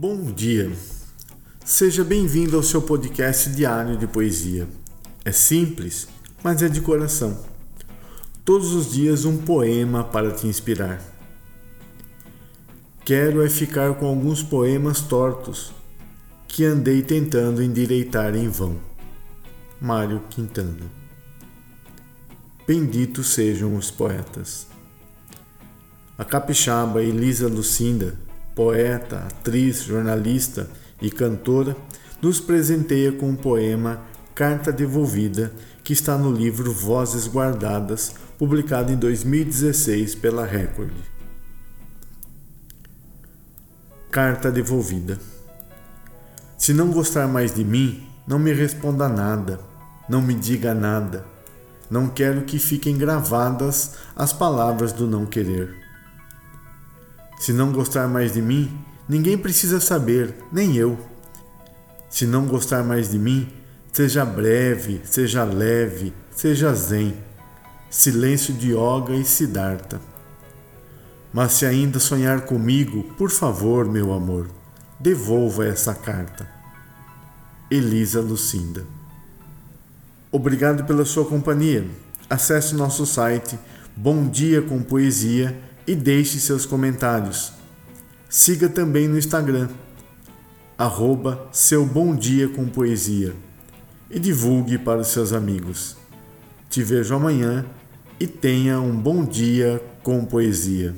Bom dia. Seja bem-vindo ao seu podcast diário de poesia. É simples, mas é de coração. Todos os dias um poema para te inspirar. Quero é ficar com alguns poemas tortos que andei tentando endireitar em vão. Mário Quintana. Benditos sejam os poetas. A capixaba Elisa Lucinda poeta, atriz, jornalista e cantora, nos presenteia com o poema Carta Devolvida, que está no livro Vozes Guardadas, publicado em 2016 pela Record. Carta Devolvida. Se não gostar mais de mim, não me responda nada, não me diga nada. Não quero que fiquem gravadas as palavras do não querer. Se não gostar mais de mim, ninguém precisa saber, nem eu. Se não gostar mais de mim, seja breve, seja leve, seja zen, silêncio de yoga e siddhartha. Mas se ainda sonhar comigo, por favor, meu amor, devolva essa carta. Elisa Lucinda. Obrigado pela sua companhia. Acesse nosso site Bom Dia com Poesia e deixe seus comentários. Siga também no Instagram, arroba seu bom dia com poesia e divulgue para os seus amigos. Te vejo amanhã e tenha um bom dia com poesia.